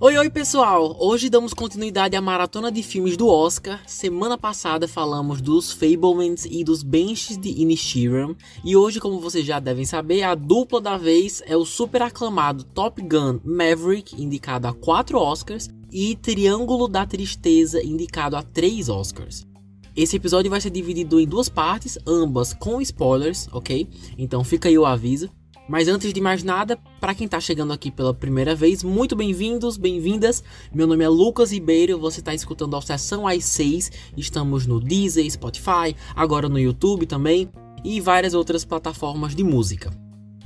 Oi, oi pessoal! Hoje damos continuidade à maratona de filmes do Oscar. Semana passada falamos dos Fablemans e dos Benches de Inishiram. E hoje, como vocês já devem saber, a dupla da vez é o super aclamado Top Gun Maverick, indicado a 4 Oscars, e Triângulo da Tristeza, indicado a 3 Oscars. Esse episódio vai ser dividido em duas partes, ambas com spoilers, ok? Então fica aí o aviso. Mas antes de mais nada, para quem está chegando aqui pela primeira vez, muito bem-vindos, bem-vindas. Meu nome é Lucas Ribeiro, você está escutando a Sessão às 6. Estamos no Deezer, Spotify, agora no YouTube também e várias outras plataformas de música.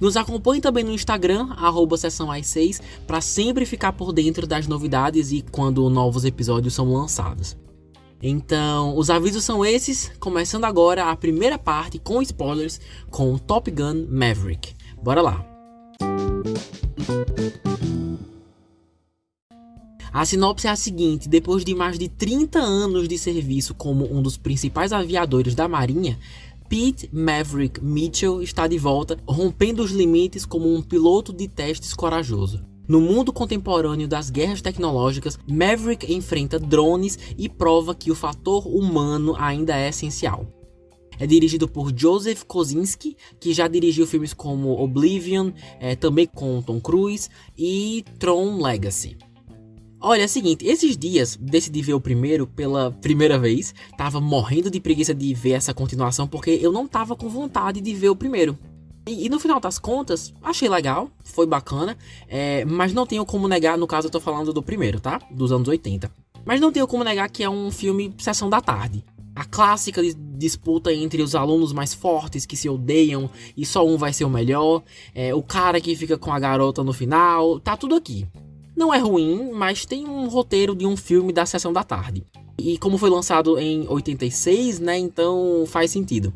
Nos acompanhe também no Instagram, arroba Sessão às 6, para sempre ficar por dentro das novidades e quando novos episódios são lançados. Então, os avisos são esses, começando agora a primeira parte com spoilers com Top Gun Maverick. Bora lá! A sinopse é a seguinte: depois de mais de 30 anos de serviço como um dos principais aviadores da Marinha, Pete Maverick Mitchell está de volta, rompendo os limites como um piloto de testes corajoso. No mundo contemporâneo das guerras tecnológicas, Maverick enfrenta drones e prova que o fator humano ainda é essencial. É dirigido por Joseph Kosinski, que já dirigiu filmes como Oblivion, é, também com Tom Cruise, e Tron Legacy. Olha, é o seguinte, esses dias decidi ver o primeiro pela primeira vez. Tava morrendo de preguiça de ver essa continuação porque eu não tava com vontade de ver o primeiro. E, e no final das contas, achei legal, foi bacana, é, mas não tenho como negar, no caso eu tô falando do primeiro, tá? Dos anos 80. Mas não tenho como negar que é um filme sessão da tarde. A clássica disputa entre os alunos mais fortes que se odeiam e só um vai ser o melhor, é, o cara que fica com a garota no final, tá tudo aqui. Não é ruim, mas tem um roteiro de um filme da sessão da tarde. E como foi lançado em 86, né, então faz sentido.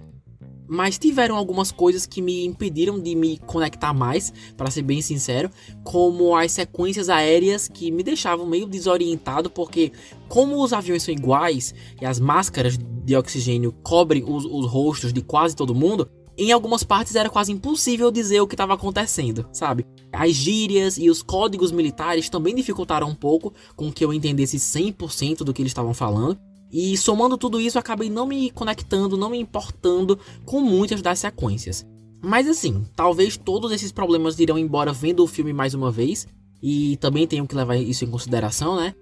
Mas tiveram algumas coisas que me impediram de me conectar mais, para ser bem sincero, como as sequências aéreas que me deixavam meio desorientado, porque como os aviões são iguais e as máscaras de oxigênio cobrem os, os rostos de quase todo mundo, em algumas partes era quase impossível dizer o que estava acontecendo, sabe? As gírias e os códigos militares também dificultaram um pouco com que eu entendesse 100% do que eles estavam falando. E somando tudo isso, acabei não me conectando, não me importando com muitas das sequências. Mas assim, talvez todos esses problemas irão embora vendo o filme mais uma vez, e também tenho que levar isso em consideração, né?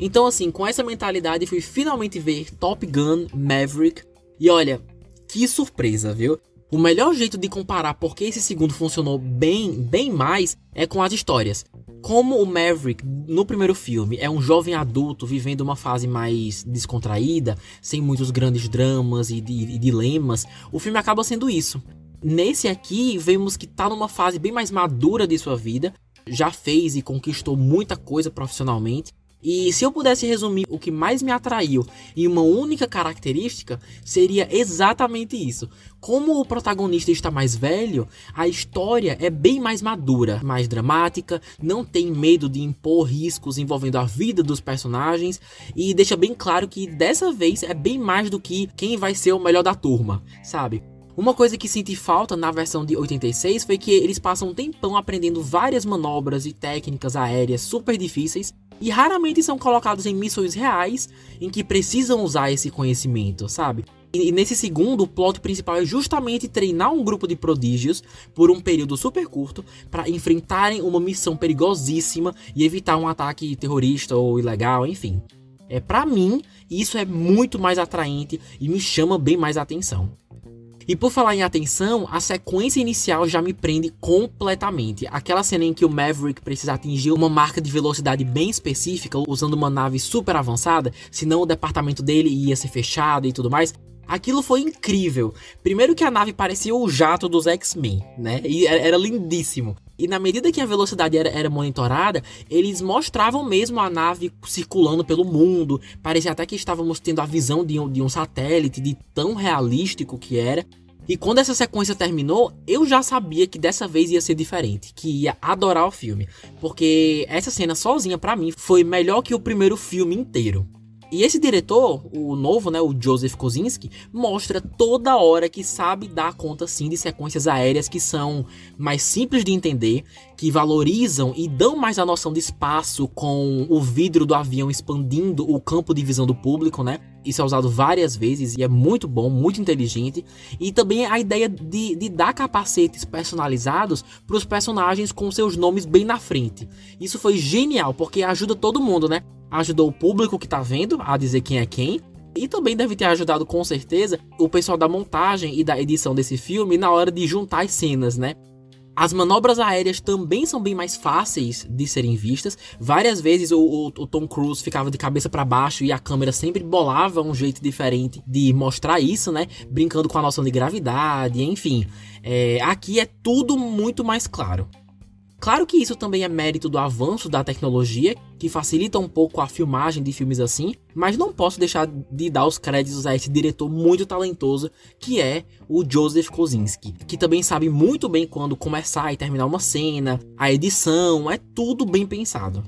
Então, assim, com essa mentalidade, fui finalmente ver Top Gun Maverick. E olha, que surpresa, viu? O melhor jeito de comparar porque esse segundo funcionou bem, bem mais é com as histórias. Como o Maverick, no primeiro filme, é um jovem adulto vivendo uma fase mais descontraída, sem muitos grandes dramas e, e, e dilemas, o filme acaba sendo isso. Nesse aqui, vemos que está numa fase bem mais madura de sua vida, já fez e conquistou muita coisa profissionalmente, e se eu pudesse resumir o que mais me atraiu em uma única característica, seria exatamente isso. Como o protagonista está mais velho, a história é bem mais madura, mais dramática, não tem medo de impor riscos envolvendo a vida dos personagens e deixa bem claro que dessa vez é bem mais do que quem vai ser o melhor da turma, sabe? Uma coisa que senti falta na versão de 86 foi que eles passam um tempão aprendendo várias manobras e técnicas aéreas super difíceis e raramente são colocados em missões reais em que precisam usar esse conhecimento, sabe? E nesse segundo, o plot principal é justamente treinar um grupo de prodígios por um período super curto para enfrentarem uma missão perigosíssima e evitar um ataque terrorista ou ilegal, enfim. É para mim, isso é muito mais atraente e me chama bem mais atenção. E por falar em atenção, a sequência inicial já me prende completamente. Aquela cena em que o Maverick precisa atingir uma marca de velocidade bem específica, usando uma nave super avançada, senão o departamento dele ia ser fechado e tudo mais. Aquilo foi incrível. Primeiro que a nave parecia o jato dos X-Men, né? E era lindíssimo. E na medida que a velocidade era, era, monitorada, eles mostravam mesmo a nave circulando pelo mundo. Parecia até que estávamos tendo a visão de um, de um satélite, de tão realístico que era. E quando essa sequência terminou, eu já sabia que dessa vez ia ser diferente, que ia adorar o filme, porque essa cena sozinha para mim foi melhor que o primeiro filme inteiro. E esse diretor, o novo, né, o Joseph Kosinski, mostra toda hora que sabe dar conta sim de sequências aéreas que são mais simples de entender, que valorizam e dão mais a noção de espaço com o vidro do avião expandindo o campo de visão do público, né? Isso é usado várias vezes e é muito bom, muito inteligente. E também a ideia de, de dar capacetes personalizados para os personagens com seus nomes bem na frente. Isso foi genial, porque ajuda todo mundo, né? Ajudou o público que tá vendo a dizer quem é quem. E também deve ter ajudado com certeza o pessoal da montagem e da edição desse filme na hora de juntar as cenas, né? As manobras aéreas também são bem mais fáceis de serem vistas. Várias vezes o, o, o Tom Cruise ficava de cabeça para baixo e a câmera sempre bolava um jeito diferente de mostrar isso, né? Brincando com a noção de gravidade, enfim. É, aqui é tudo muito mais claro. Claro que isso também é mérito do avanço da tecnologia, que facilita um pouco a filmagem de filmes assim, mas não posso deixar de dar os créditos a esse diretor muito talentoso, que é o Joseph Kosinski, que também sabe muito bem quando começar e terminar uma cena, a edição, é tudo bem pensado.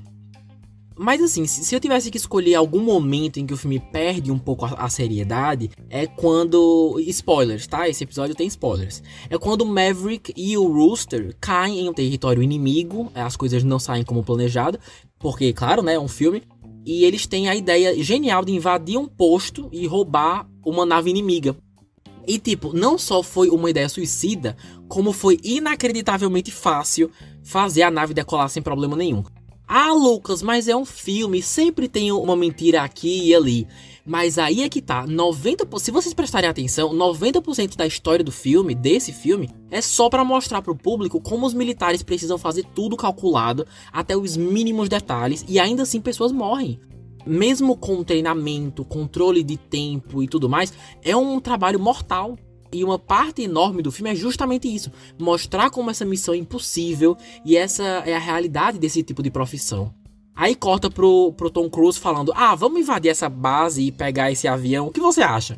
Mas assim, se eu tivesse que escolher algum momento em que o filme perde um pouco a, a, seriedade, é quando. Spoilers, tá? Esse episódio tem spoilers. É quando o Maverick e o Rooster caem em um território inimigo, é, as coisas não saem como planejado, porque, claro, né, é um filme. E eles têm a ideia genial de invadir um posto e roubar uma nave inimiga. E, tipo, não só foi uma ideia suicida, como foi inacreditavelmente fácil fazer a nave decolar sem problema nenhum. Ah, Lucas, mas é um filme, sempre tem uma mentira aqui e ali. Mas aí é que tá, 90%, se vocês prestarem atenção, 90% da história do filme, desse filme, é só para mostrar pro público como os militares precisam fazer tudo calculado até os mínimos detalhes e ainda assim pessoas morrem. Mesmo com treinamento, controle de tempo e tudo mais, é um trabalho mortal. E uma parte enorme do filme é justamente isso: mostrar como essa missão é impossível e essa é a realidade desse tipo de profissão. Aí corta pro, pro Tom Cruise falando: Ah, vamos invadir essa base e pegar esse avião. O que você acha?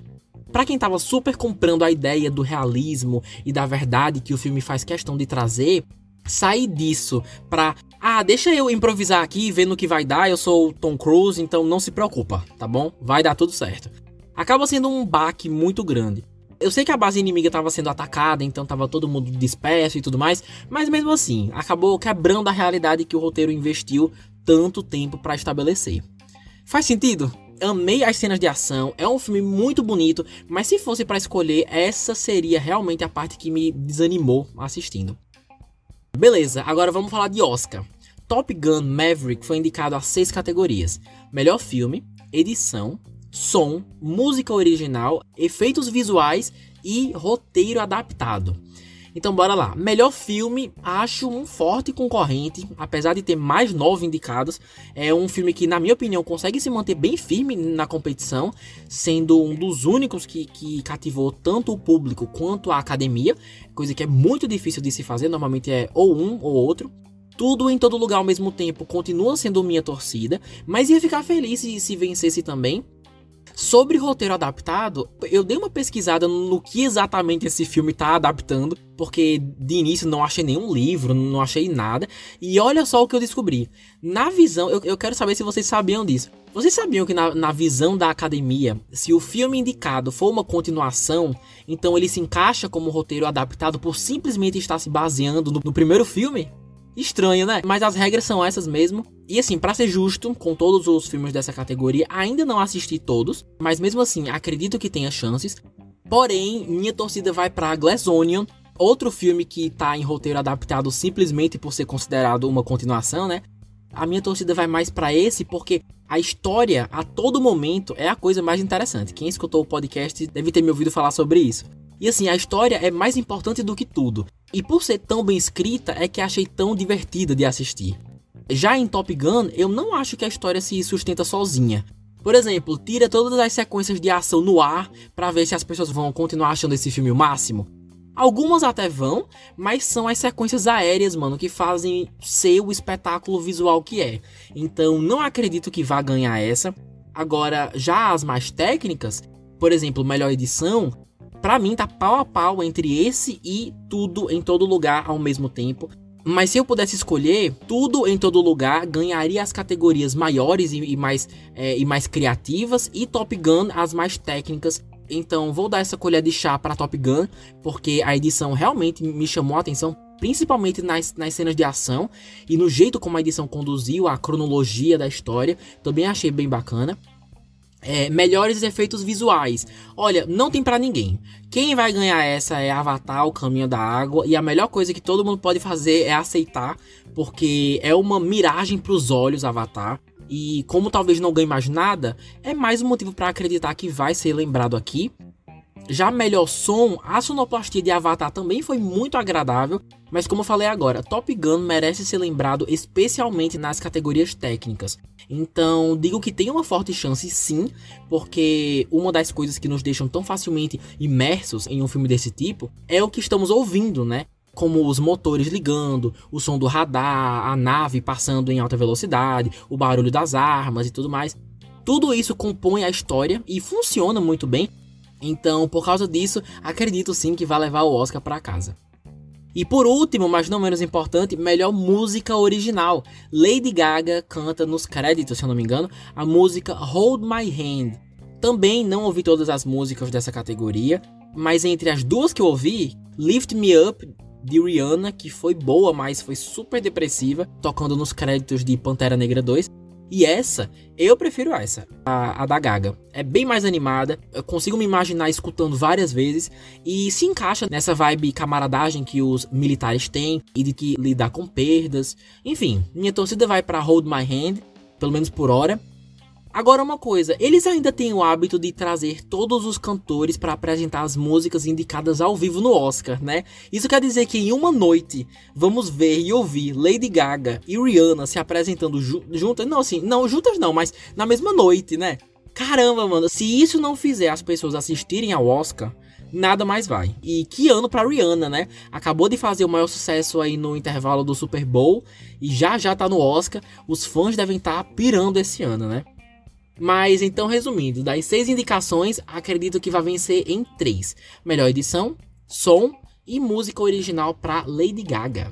Para quem tava super comprando a ideia do realismo e da verdade que o filme faz questão de trazer, sair disso pra. Ah, deixa eu improvisar aqui ver no que vai dar. Eu sou o Tom Cruise, então não se preocupa, tá bom? Vai dar tudo certo. Acaba sendo um baque muito grande. Eu sei que a base inimiga estava sendo atacada, então estava todo mundo disperso e tudo mais, mas mesmo assim, acabou quebrando a realidade que o roteiro investiu tanto tempo para estabelecer. Faz sentido? Amei as cenas de ação, é um filme muito bonito, mas se fosse para escolher, essa seria realmente a parte que me desanimou assistindo. Beleza, agora vamos falar de Oscar. Top Gun Maverick foi indicado a seis categorias: melhor filme, edição, som, música original, efeitos visuais e roteiro adaptado. Então bora lá. Melhor filme, acho um forte concorrente, apesar de ter mais nove indicados. É um filme que, na minha opinião, consegue se manter bem firme na competição, sendo um dos únicos que, que cativou tanto o público quanto a academia, coisa que é muito difícil de se fazer, normalmente é ou um ou outro. Tudo em todo lugar ao mesmo tempo continua sendo minha torcida, mas ia ficar feliz se, se vencesse também. Sobre roteiro adaptado, eu dei uma pesquisada no que exatamente esse filme está adaptando, porque de início não achei nenhum livro, não achei nada. E olha só o que eu descobri. Na visão, eu, eu quero saber se vocês sabiam disso. Vocês sabiam que na, na visão da academia, se o filme indicado for uma continuação, então ele se encaixa como roteiro adaptado por simplesmente estar se baseando no, no primeiro filme? Estranho, né? Mas as regras são essas mesmo. E assim, para ser justo com todos os filmes dessa categoria, ainda não assisti todos, mas mesmo assim, acredito que tenha chances. Porém, minha torcida vai para Glass Onion, outro filme que tá em roteiro adaptado simplesmente por ser considerado uma continuação, né? A minha torcida vai mais para esse porque a história a todo momento é a coisa mais interessante. Quem escutou o podcast deve ter me ouvido falar sobre isso. E assim, a história é mais importante do que tudo. E por ser tão bem escrita, é que achei tão divertida de assistir. Já em Top Gun, eu não acho que a história se sustenta sozinha. Por exemplo, tira todas as sequências de ação no ar para ver se as pessoas vão continuar achando esse filme o máximo. Algumas até vão, mas são as sequências aéreas, mano, que fazem ser o espetáculo visual que é. Então, não acredito que vá ganhar essa. Agora, já as mais técnicas, por exemplo, melhor edição, para mim tá pau a pau entre esse e tudo em todo lugar ao mesmo tempo. Mas se eu pudesse escolher, tudo em todo lugar ganharia as categorias maiores e, e mais, é, e mais criativas, e Top Gun as mais técnicas. Então vou dar essa colher de chá para Top Gun, porque a edição realmente me chamou a atenção, principalmente nas, nas cenas de ação e no jeito como a edição conduziu a cronologia da história. Também achei bem bacana. É, melhores efeitos visuais. Olha, não tem para ninguém. Quem vai ganhar essa é Avatar, o Caminho da Água. E a melhor coisa que todo mundo pode fazer é aceitar, porque é uma miragem para os olhos Avatar. E como talvez não ganhe mais nada, é mais um motivo para acreditar que vai ser lembrado aqui. Já melhor som, a sonoplastia de Avatar também foi muito agradável, mas como eu falei agora, Top Gun merece ser lembrado especialmente nas categorias técnicas. Então, digo que tem uma forte chance sim, porque uma das coisas que nos deixam tão facilmente imersos em um filme desse tipo é o que estamos ouvindo, né? como os motores ligando, o som do radar, a nave passando em alta velocidade, o barulho das armas e tudo mais. Tudo isso compõe a história e funciona muito bem, então, por causa disso, acredito sim que vai levar o Oscar para casa. E por último, mas não menos importante, melhor música original. Lady Gaga canta nos créditos, se eu não me engano, a música Hold My Hand. Também não ouvi todas as músicas dessa categoria, mas entre as duas que eu ouvi, Lift Me Up de Rihanna, que foi boa, mas foi super depressiva, tocando nos créditos de Pantera Negra 2, e essa, eu prefiro essa, a, a, da Gaga. É bem mais animada, eu consigo me imaginar escutando várias vezes e se encaixa nessa vibe camaradagem que os militares têm e de que lidar com perdas. Enfim, minha torcida vai para Hold My Hand, pelo menos por hora. Agora uma coisa, eles ainda têm o hábito de trazer todos os cantores para apresentar as músicas indicadas ao vivo no Oscar, né? Isso quer dizer que em uma noite vamos ver e ouvir Lady Gaga e Rihanna se apresentando ju juntas, não assim, não juntas não, mas na mesma noite, né? Caramba, mano, se isso não fizer as pessoas assistirem ao Oscar, nada mais vai. E que ano pra Rihanna, né? Acabou de fazer o maior sucesso aí no intervalo do Super Bowl e já já tá no Oscar. Os fãs devem estar tá pirando esse ano, né? Mas então, resumindo, das seis indicações, acredito que vai vencer em três: melhor edição, som e música original para Lady Gaga.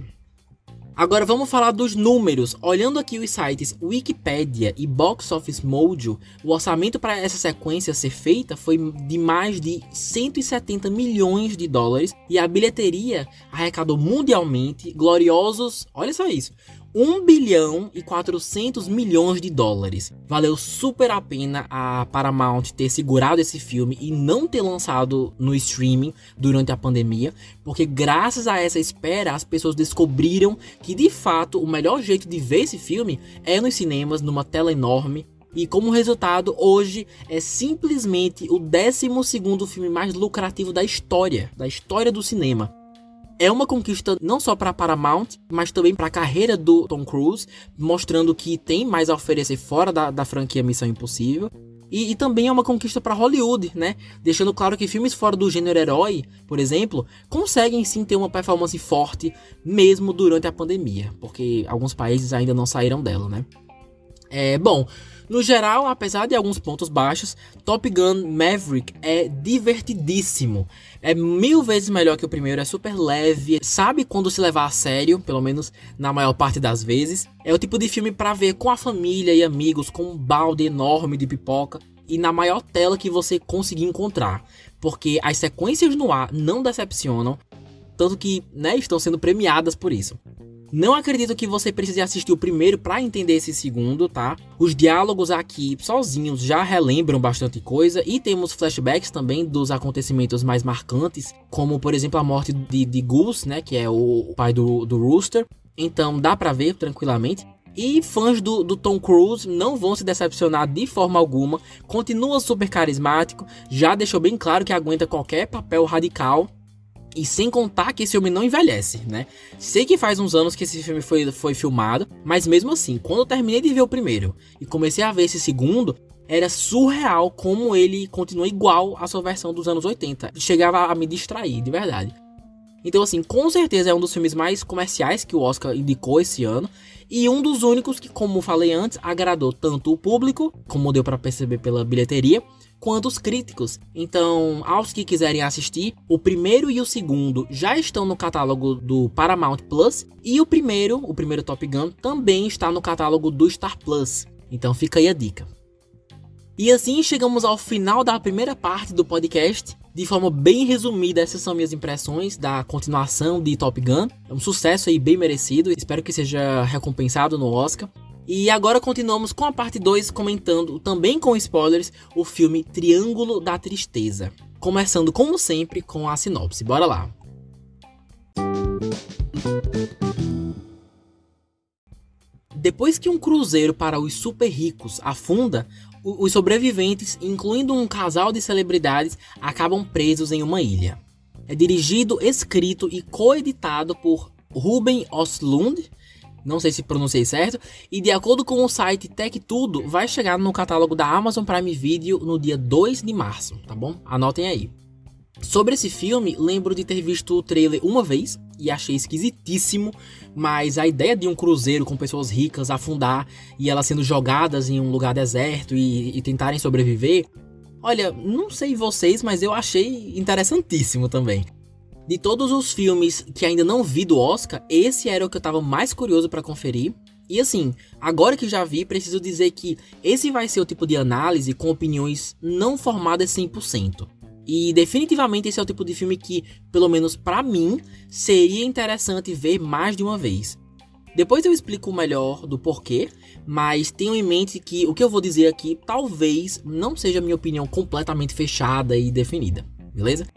Agora vamos falar dos números. Olhando aqui os sites Wikipedia e Box Office Mojo, o orçamento para essa sequência ser feita foi de mais de 170 milhões de dólares e a bilheteria arrecadou mundialmente gloriosos, olha só isso, 1 bilhão e 400 milhões de dólares. Valeu super a pena a Paramount ter segurado esse filme e não ter lançado no streaming durante a pandemia, porque graças a essa espera as pessoas descobriram que de fato o melhor jeito de ver esse filme é nos cinemas, numa tela enorme, e como resultado, hoje é simplesmente o 12 filme mais lucrativo da história, da história do cinema é uma conquista não só para Paramount, mas também para a carreira do Tom Cruise, mostrando que tem mais a oferecer fora da, da franquia Missão Impossível. E, e, também é uma conquista para Hollywood, né? Deixando claro que filmes fora do gênero herói, por exemplo, conseguem sim ter uma performance forte mesmo durante a pandemia, porque alguns países ainda não saíram dela, né? É, bom, no geral, apesar de alguns pontos baixos, Top Gun Maverick é divertidíssimo. É mil vezes melhor que o primeiro, é super leve, sabe quando se levar a sério, pelo menos na maior parte das vezes. É o tipo de filme para ver com a família e amigos, com um balde enorme de pipoca e na maior tela que você conseguir encontrar, porque as sequências no ar não decepcionam, tanto que né, estão sendo premiadas por isso. Não acredito que você precise assistir o primeiro para entender esse segundo, tá? Os diálogos aqui sozinhos já relembram bastante coisa e temos flashbacks também dos acontecimentos mais marcantes, como por exemplo a morte de, de Goose, né, que é o pai do, do Rooster. Então dá para ver tranquilamente. E fãs do, do, Tom Cruise não vão se decepcionar de forma alguma. Continua super carismático, já deixou bem claro que aguenta qualquer papel radical e sem contar que esse filme não envelhece, né? Sei que faz uns anos que esse filme foi, foi filmado, mas mesmo assim, quando eu terminei de ver o primeiro e comecei a ver esse segundo, era surreal como ele continua igual à sua versão dos anos 80. Chegava a me distrair, de verdade. Então, assim, com certeza é um dos filmes mais comerciais que o Oscar indicou esse ano. E um dos únicos que, como falei antes, agradou tanto o público, como deu para perceber pela bilheteria, quanto os críticos. Então, aos que quiserem assistir, o primeiro e o segundo já estão no catálogo do Paramount Plus e o primeiro, o primeiro Top Gun, também está no catálogo do Star Plus. Então fica aí a dica. E assim chegamos ao final da primeira parte do podcast. De forma bem resumida, essas são minhas impressões da continuação de Top Gun. É um sucesso aí bem merecido. Espero que seja recompensado no Oscar. E agora continuamos com a parte 2, comentando, também com spoilers, o filme Triângulo da Tristeza. Começando, como sempre, com a sinopse. Bora lá! Depois que um cruzeiro para os super ricos afunda, os sobreviventes, incluindo um casal de celebridades, acabam presos em uma ilha. É dirigido, escrito e coeditado por Ruben Oslund, não sei se pronunciei certo, e de acordo com o site Tech Tudo, vai chegar no catálogo da Amazon Prime Video no dia 2 de março, tá bom? Anotem aí. Sobre esse filme, lembro de ter visto o trailer uma vez e achei esquisitíssimo, mas a ideia de um cruzeiro com pessoas ricas afundar e elas sendo jogadas em um lugar deserto e, e tentarem sobreviver, olha, não sei vocês, mas eu achei interessantíssimo também. De todos os filmes que ainda não vi do Oscar, esse era o que eu tava mais curioso para conferir. E assim, agora que já vi, preciso dizer que esse vai ser o tipo de análise com opiniões não formadas 100%. E definitivamente esse é o tipo de filme que, pelo menos para mim, seria interessante ver mais de uma vez. Depois eu explico melhor do porquê, mas tenham em mente que o que eu vou dizer aqui talvez não seja minha opinião completamente fechada e definida, beleza?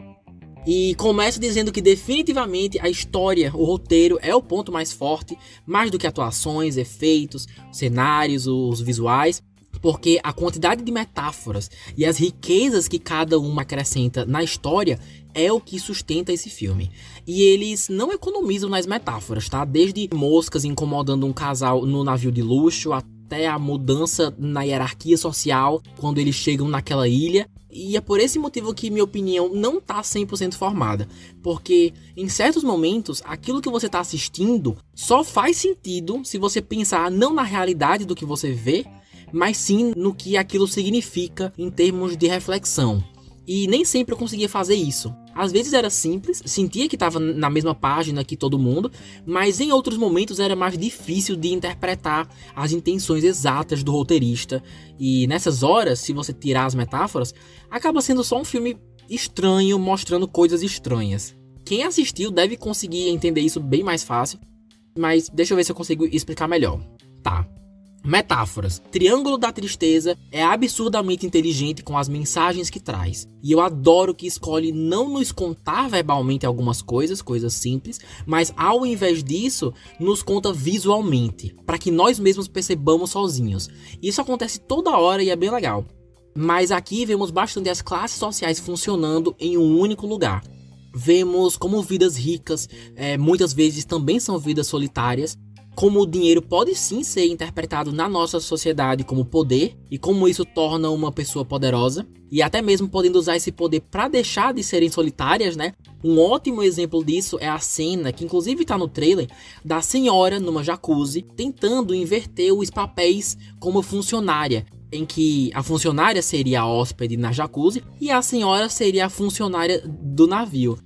E começo dizendo que definitivamente a história, o roteiro é o ponto mais forte, mais do que atuações, efeitos, cenários, os visuais porque a quantidade de metáforas e as riquezas que cada uma acrescenta na história é o que sustenta esse filme. E eles não economizam nas metáforas, tá? Desde moscas incomodando um casal no navio de luxo até a mudança na hierarquia social quando eles chegam naquela ilha. E é por esse motivo que minha opinião não tá 100% formada, porque em certos momentos aquilo que você tá assistindo só faz sentido se você pensar não na realidade do que você vê, mas sim no que aquilo significa em termos de reflexão. E nem sempre eu conseguia fazer isso. Às vezes era simples, sentia que estava na mesma página que todo mundo, mas em outros momentos era mais difícil de interpretar as intenções exatas do roteirista. E nessas horas, se você tirar as metáforas, acaba sendo só um filme estranho mostrando coisas estranhas. Quem assistiu deve conseguir entender isso bem mais fácil, mas deixa eu ver se eu consigo explicar melhor. Tá. Metáforas. Triângulo da Tristeza é absurdamente inteligente com as mensagens que traz. E eu adoro que escolhe não nos contar verbalmente algumas coisas, coisas simples, mas ao invés disso, nos conta visualmente, para que nós mesmos percebamos sozinhos. Isso acontece toda hora e é bem legal. Mas aqui vemos bastante as classes sociais funcionando em um único lugar. Vemos como vidas ricas é, muitas vezes também são vidas solitárias como o dinheiro pode sim ser interpretado na nossa sociedade como poder e como isso torna uma pessoa poderosa e até mesmo podendo usar esse poder para deixar de serem solitárias, né? Um ótimo exemplo disso é a cena que inclusive está no trailer da senhora numa jacuzzi tentando inverter os papéis como funcionária, em que a funcionária seria a hóspede na jacuzzi e a senhora seria a funcionária do navio.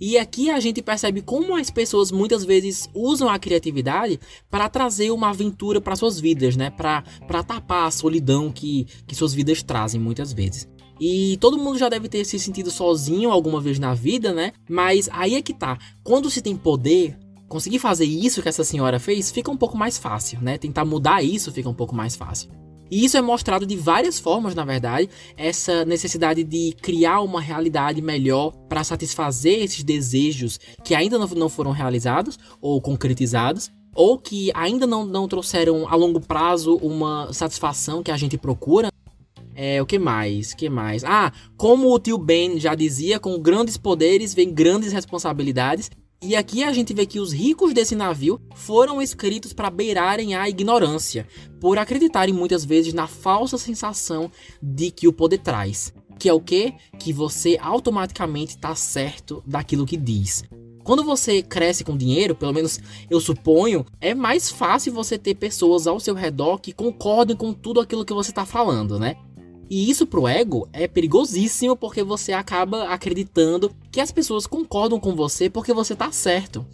E aqui a gente percebe como as pessoas muitas vezes usam a criatividade para trazer uma aventura para suas vidas, né? Para tapar a solidão que, que suas vidas trazem muitas vezes. E todo mundo já deve ter se sentido sozinho alguma vez na vida, né? Mas aí é que tá. Quando se tem poder, conseguir fazer isso que essa senhora fez fica um pouco mais fácil, né? Tentar mudar isso fica um pouco mais fácil. E isso é mostrado de várias formas, na verdade, essa necessidade de criar uma realidade melhor para satisfazer esses desejos que ainda não foram realizados ou concretizados, ou que ainda não, não trouxeram a longo prazo uma satisfação que a gente procura. É, o que mais? que mais? Ah, como o tio Ben já dizia, com grandes poderes vem grandes responsabilidades. E aqui a gente vê que os ricos desse navio foram escritos para beirarem a ignorância, por acreditarem muitas vezes na falsa sensação de que o poder traz. Que é o que? Que você automaticamente está certo daquilo que diz. Quando você cresce com dinheiro, pelo menos eu suponho, é mais fácil você ter pessoas ao seu redor que concordem com tudo aquilo que você está falando, né? E isso pro ego é perigosíssimo porque você acaba acreditando que as pessoas concordam com você porque você tá certo.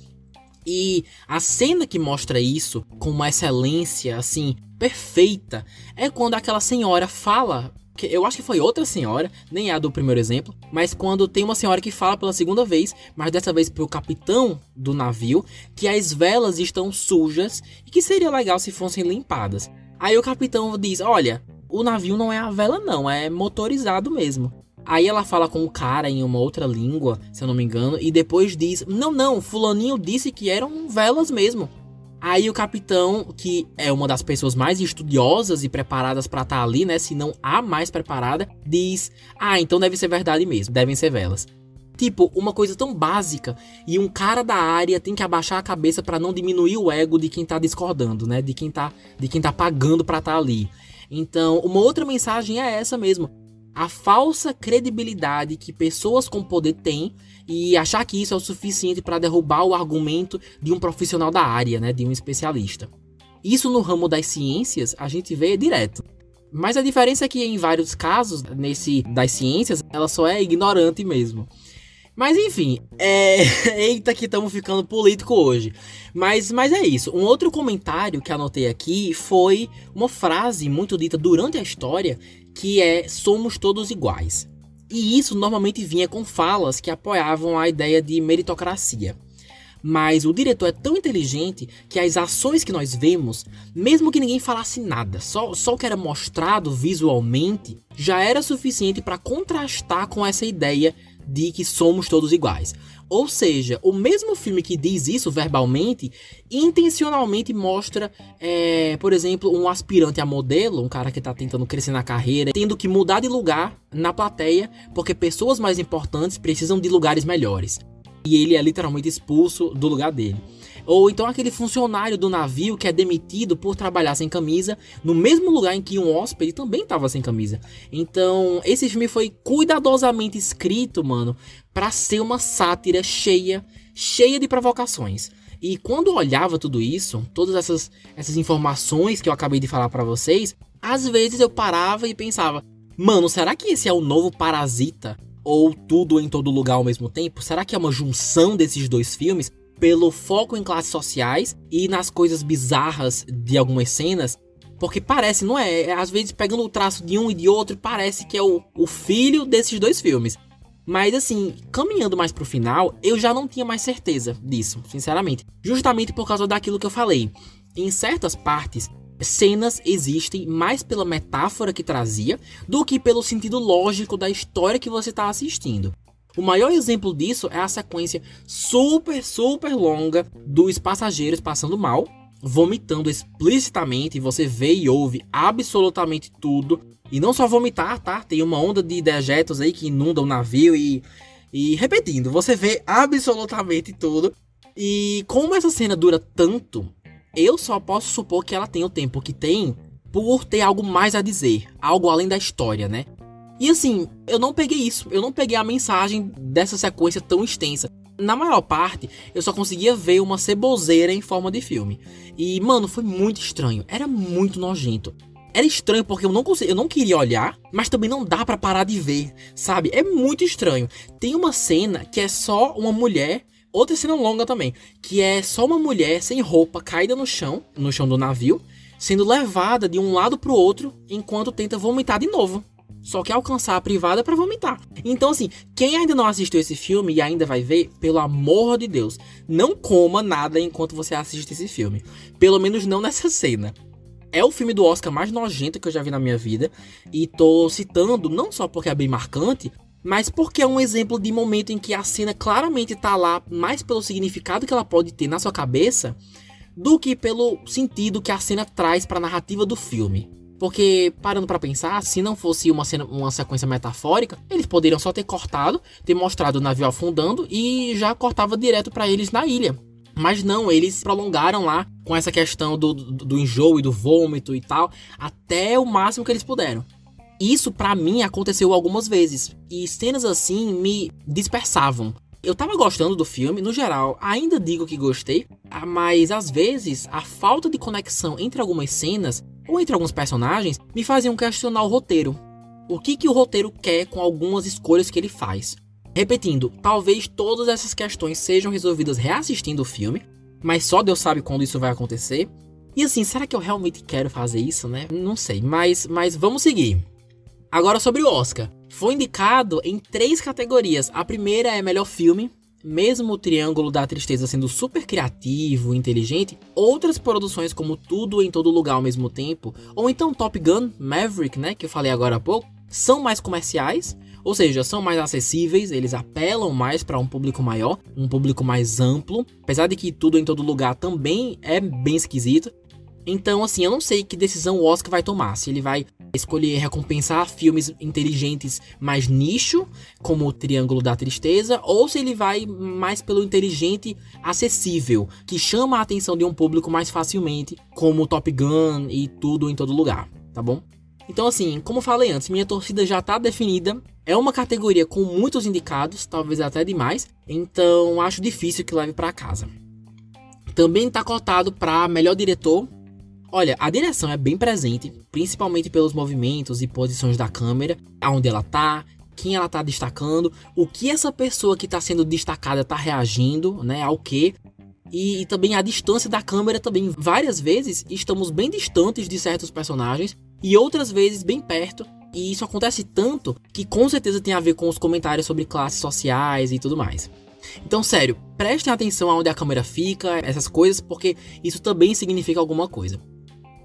E a cena que mostra isso com uma excelência assim perfeita é quando aquela senhora fala que eu acho que foi outra senhora, nem é a do primeiro exemplo, mas quando tem uma senhora que fala pela segunda vez, mas dessa vez pro capitão do navio, que as velas estão sujas e que seria legal se fossem limpadas. Aí o capitão diz: "Olha, o navio não é a vela não, é motorizado mesmo". Aí ela fala com o cara em uma outra língua, se eu não me engano, e depois diz: "Não, não, fulaninho disse que eram velas mesmo". Aí o capitão, que é uma das pessoas mais estudiosas e preparadas para estar tá ali, né, se não a mais preparada, diz: "Ah, então deve ser verdade mesmo, devem ser velas". Tipo, uma coisa tão básica e um cara da área tem que abaixar a cabeça para não diminuir o ego de quem tá discordando, né? De quem tá, de quem tá pagando para estar tá ali. Então, uma outra mensagem é essa mesmo a falsa credibilidade que pessoas com poder têm e achar que isso é o suficiente para derrubar o argumento de um profissional da área, né, de um especialista. Isso no ramo das ciências a gente vê direto. Mas a diferença é que em vários casos nesse das ciências ela só é ignorante mesmo. Mas enfim, é... eita que estamos ficando político hoje. Mas, mas é isso. Um outro comentário que anotei aqui foi uma frase muito dita durante a história que é somos todos iguais. E isso normalmente vinha com falas que apoiavam a ideia de meritocracia. Mas o diretor é tão inteligente que as ações que nós vemos, mesmo que ninguém falasse nada, só, só o que era mostrado visualmente, já era suficiente para contrastar com essa ideia de que somos todos iguais. Ou seja, o mesmo filme que diz isso verbalmente, intencionalmente mostra, é, por exemplo, um aspirante a modelo, um cara que está tentando crescer na carreira, tendo que mudar de lugar na plateia, porque pessoas mais importantes precisam de lugares melhores. E ele é literalmente expulso do lugar dele. Ou então aquele funcionário do navio que é demitido por trabalhar sem camisa, no mesmo lugar em que um hóspede também estava sem camisa. Então, esse filme foi cuidadosamente escrito, mano, para ser uma sátira cheia, cheia de provocações. E quando eu olhava tudo isso, todas essas, essas informações que eu acabei de falar para vocês, às vezes eu parava e pensava: mano, será que esse é o novo Parasita? Ou tudo em todo lugar ao mesmo tempo? Será que é uma junção desses dois filmes? Pelo foco em classes sociais e nas coisas bizarras de algumas cenas. Porque parece, não é? é às vezes pegando o traço de um e de outro, parece que é o, o filho desses dois filmes. Mas assim, caminhando mais pro final, eu já não tinha mais certeza disso, sinceramente. Justamente por causa daquilo que eu falei. Em certas partes, cenas existem mais pela metáfora que trazia do que pelo sentido lógico da história que você está assistindo. O maior exemplo disso é a sequência super, super longa dos passageiros passando mal, vomitando explicitamente, você vê e ouve absolutamente tudo. E não só vomitar, tá? Tem uma onda de dejetos aí que inunda o navio e. E repetindo, você vê absolutamente tudo. E como essa cena dura tanto, eu só posso supor que ela tem o tempo que tem por ter algo mais a dizer, algo além da história, né? E assim, eu não peguei isso, eu não peguei a mensagem dessa sequência tão extensa. Na maior parte, eu só conseguia ver uma ceboseira em forma de filme. E, mano, foi muito estranho. Era muito nojento. Era estranho porque eu não consegui, eu não queria olhar, mas também não dá para parar de ver, sabe? É muito estranho. Tem uma cena que é só uma mulher, outra cena longa também, que é só uma mulher sem roupa caída no chão, no chão do navio, sendo levada de um lado pro outro enquanto tenta vomitar de novo. Só quer alcançar a privada para vomitar. Então, assim, quem ainda não assistiu esse filme e ainda vai ver, pelo amor de Deus, não coma nada enquanto você assiste esse filme. Pelo menos não nessa cena. É o filme do Oscar mais nojento que eu já vi na minha vida. E tô citando não só porque é bem marcante, mas porque é um exemplo de momento em que a cena claramente tá lá mais pelo significado que ela pode ter na sua cabeça do que pelo sentido que a cena traz para a narrativa do filme. Porque, parando para pensar, se não fosse uma, cena, uma sequência metafórica, eles poderiam só ter cortado, ter mostrado o navio afundando e já cortava direto para eles na ilha. Mas não, eles prolongaram lá com essa questão do, do, do enjoo e do vômito e tal, até o máximo que eles puderam. Isso para mim aconteceu algumas vezes, e cenas assim me dispersavam. Eu tava gostando do filme, no geral, ainda digo que gostei, mas às vezes a falta de conexão entre algumas cenas ou entre alguns personagens me faziam questionar o roteiro. o que, que o roteiro quer com algumas escolhas que ele faz. Repetindo, talvez todas essas questões sejam resolvidas reassistindo o filme, mas só Deus sabe quando isso vai acontecer. E assim, será que eu realmente quero fazer isso, né? Não sei, mas, mas vamos seguir. Agora sobre o Oscar. Foi indicado em três categorias. A primeira é melhor filme, mesmo o Triângulo da Tristeza sendo super criativo, inteligente, outras produções como Tudo em Todo Lugar ao mesmo tempo, ou então Top Gun, Maverick, né, que eu falei agora há pouco, são mais comerciais, ou seja, são mais acessíveis, eles apelam mais para um público maior, um público mais amplo, apesar de que Tudo em Todo Lugar também é bem esquisito. Então, assim, eu não sei que decisão o Oscar vai tomar. Se ele vai escolher recompensar filmes inteligentes mais nicho, como o Triângulo da Tristeza, ou se ele vai mais pelo inteligente acessível, que chama a atenção de um público mais facilmente, como Top Gun e tudo em todo lugar, tá bom? Então, assim, como falei antes, minha torcida já tá definida. É uma categoria com muitos indicados, talvez até demais, então acho difícil que leve para casa. Também está cotado para melhor diretor Olha, a direção é bem presente, principalmente pelos movimentos e posições da câmera, aonde ela tá, quem ela tá destacando, o que essa pessoa que está sendo destacada tá reagindo, né, ao que. E, e também a distância da câmera também. Várias vezes estamos bem distantes de certos personagens e outras vezes bem perto. E isso acontece tanto que com certeza tem a ver com os comentários sobre classes sociais e tudo mais. Então, sério, prestem atenção aonde a câmera fica, essas coisas, porque isso também significa alguma coisa.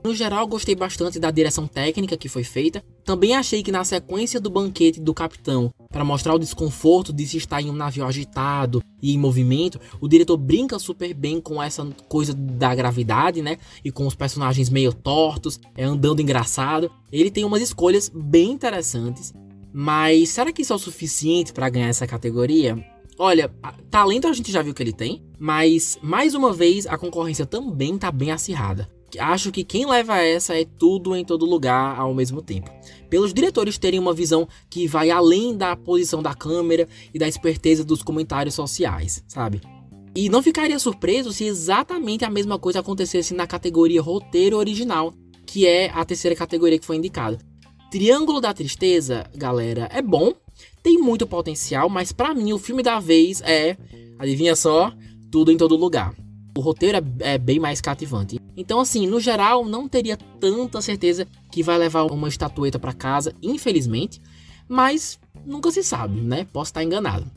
No geral, gostei bastante da direção técnica que foi feita. Também achei que na sequência do banquete do capitão, para mostrar o desconforto de se estar em um navio agitado e em movimento, o diretor brinca super bem com essa coisa da gravidade, né? E com os personagens meio tortos, é, andando engraçado. Ele tem umas escolhas bem interessantes. Mas será que isso é o suficiente para ganhar essa categoria? Olha, talento a gente já viu que ele tem, mas mais uma vez a concorrência também tá bem acirrada acho que quem leva essa é tudo em todo lugar ao mesmo tempo. Pelos diretores terem uma visão que vai além da posição da câmera e da esperteza dos comentários sociais, sabe? E não ficaria surpreso se exatamente a mesma coisa acontecesse na categoria roteiro original, que é a terceira categoria que foi indicada. Triângulo da Tristeza, galera, é bom, tem muito potencial, mas para mim o filme da vez é, adivinha só, tudo em todo lugar. O roteiro é, é bem mais cativante. Então, assim, no geral, não teria tanta certeza que vai levar uma estatueta para casa, infelizmente, mas nunca se sabe, né? Posso estar enganado.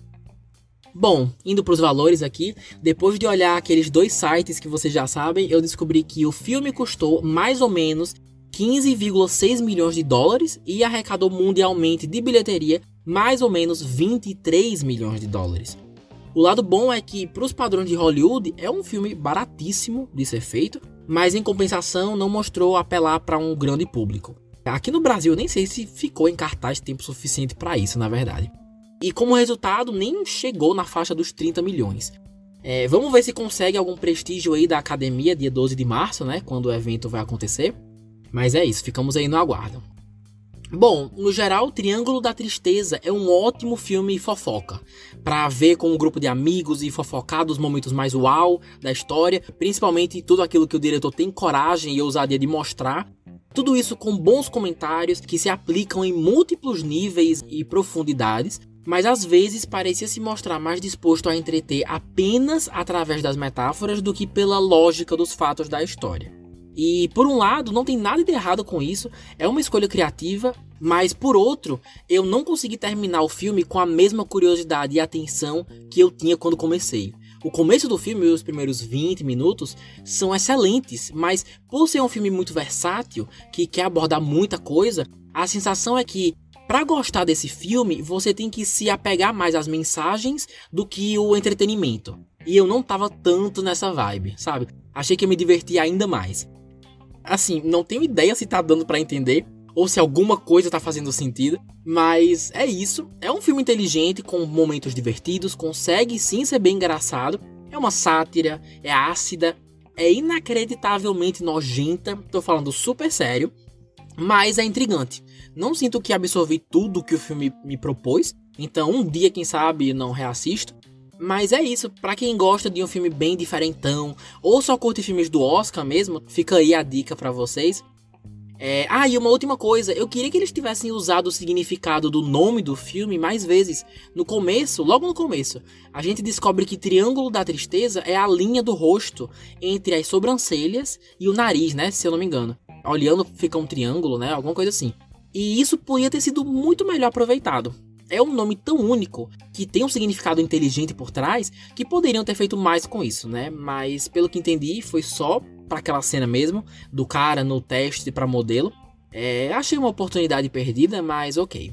Bom, indo para os valores aqui, depois de olhar aqueles dois sites que vocês já sabem, eu descobri que o filme custou mais ou menos 15,6 milhões de dólares e arrecadou mundialmente de bilheteria mais ou menos 23 milhões de dólares. O lado bom é que, para os padrões de Hollywood, é um filme baratíssimo de ser feito, mas em compensação não mostrou apelar para um grande público. Aqui no Brasil, nem sei se ficou em cartaz tempo suficiente para isso, na verdade. E como resultado, nem chegou na faixa dos 30 milhões. É, vamos ver se consegue algum prestígio aí da academia, dia 12 de março, né? Quando o evento vai acontecer. Mas é isso, ficamos aí no aguardo. Bom, no geral, Triângulo da Tristeza é um ótimo filme fofoca, para ver com um grupo de amigos e fofocar dos momentos mais uau da história, principalmente tudo aquilo que o diretor tem coragem e ousadia de mostrar. Tudo isso com bons comentários que se aplicam em múltiplos níveis e profundidades, mas às vezes parecia se mostrar mais disposto a entreter apenas através das metáforas do que pela lógica dos fatos da história. E por um lado, não tem nada de errado com isso, é uma escolha criativa, mas por outro, eu não consegui terminar o filme com a mesma curiosidade e atenção que eu tinha quando comecei. O começo do filme e os primeiros 20 minutos são excelentes, mas por ser um filme muito versátil, que quer abordar muita coisa, a sensação é que para gostar desse filme, você tem que se apegar mais às mensagens do que o entretenimento. E eu não tava tanto nessa vibe, sabe? Achei que eu me divertia ainda mais. Assim, não tenho ideia se tá dando para entender ou se alguma coisa tá fazendo sentido, mas é isso. É um filme inteligente com momentos divertidos, consegue sim ser bem engraçado. É uma sátira, é ácida, é inacreditavelmente nojenta, tô falando super sério, mas é intrigante. Não sinto que absorvi tudo que o filme me propôs, então um dia, quem sabe, não reassisto. Mas é isso, para quem gosta de um filme bem diferentão, ou só curte filmes do Oscar mesmo, fica aí a dica para vocês. É... Ah, e uma última coisa, eu queria que eles tivessem usado o significado do nome do filme mais vezes. No começo, logo no começo, a gente descobre que Triângulo da Tristeza é a linha do rosto entre as sobrancelhas e o nariz, né? Se eu não me engano. Olhando fica um triângulo, né? Alguma coisa assim. E isso podia ter sido muito melhor aproveitado. É um nome tão único que tem um significado inteligente por trás que poderiam ter feito mais com isso, né? Mas pelo que entendi, foi só para aquela cena mesmo do cara no teste para modelo. É, achei uma oportunidade perdida, mas ok.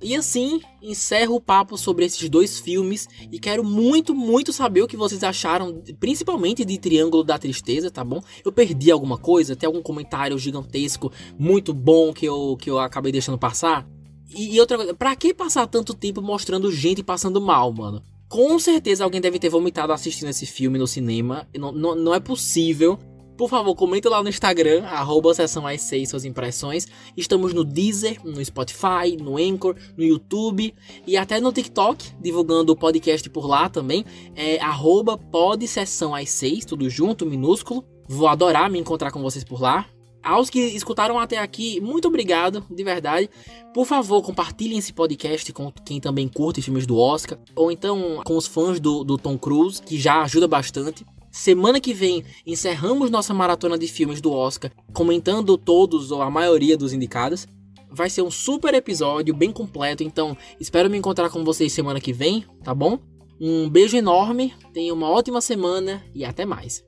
E assim, encerro o papo sobre esses dois filmes e quero muito, muito saber o que vocês acharam, principalmente de Triângulo da Tristeza, tá bom? Eu perdi alguma coisa? Tem algum comentário gigantesco, muito bom que eu, que eu acabei deixando passar? E, outra coisa, pra que passar tanto tempo mostrando gente passando mal, mano? Com certeza alguém deve ter vomitado assistindo esse filme no cinema. Não, não, não é possível. Por favor, comenta lá no Instagram, arroba sessão às 6 suas impressões. Estamos no Deezer, no Spotify, no Anchor, no YouTube e até no TikTok, divulgando o podcast por lá também. É arroba pod sessão às 6, tudo junto, minúsculo. Vou adorar me encontrar com vocês por lá. Aos que escutaram até aqui, muito obrigado, de verdade. Por favor, compartilhem esse podcast com quem também curte filmes do Oscar, ou então com os fãs do, do Tom Cruise, que já ajuda bastante. Semana que vem encerramos nossa maratona de filmes do Oscar, comentando todos ou a maioria dos indicados. Vai ser um super episódio, bem completo, então espero me encontrar com vocês semana que vem, tá bom? Um beijo enorme, tenha uma ótima semana e até mais.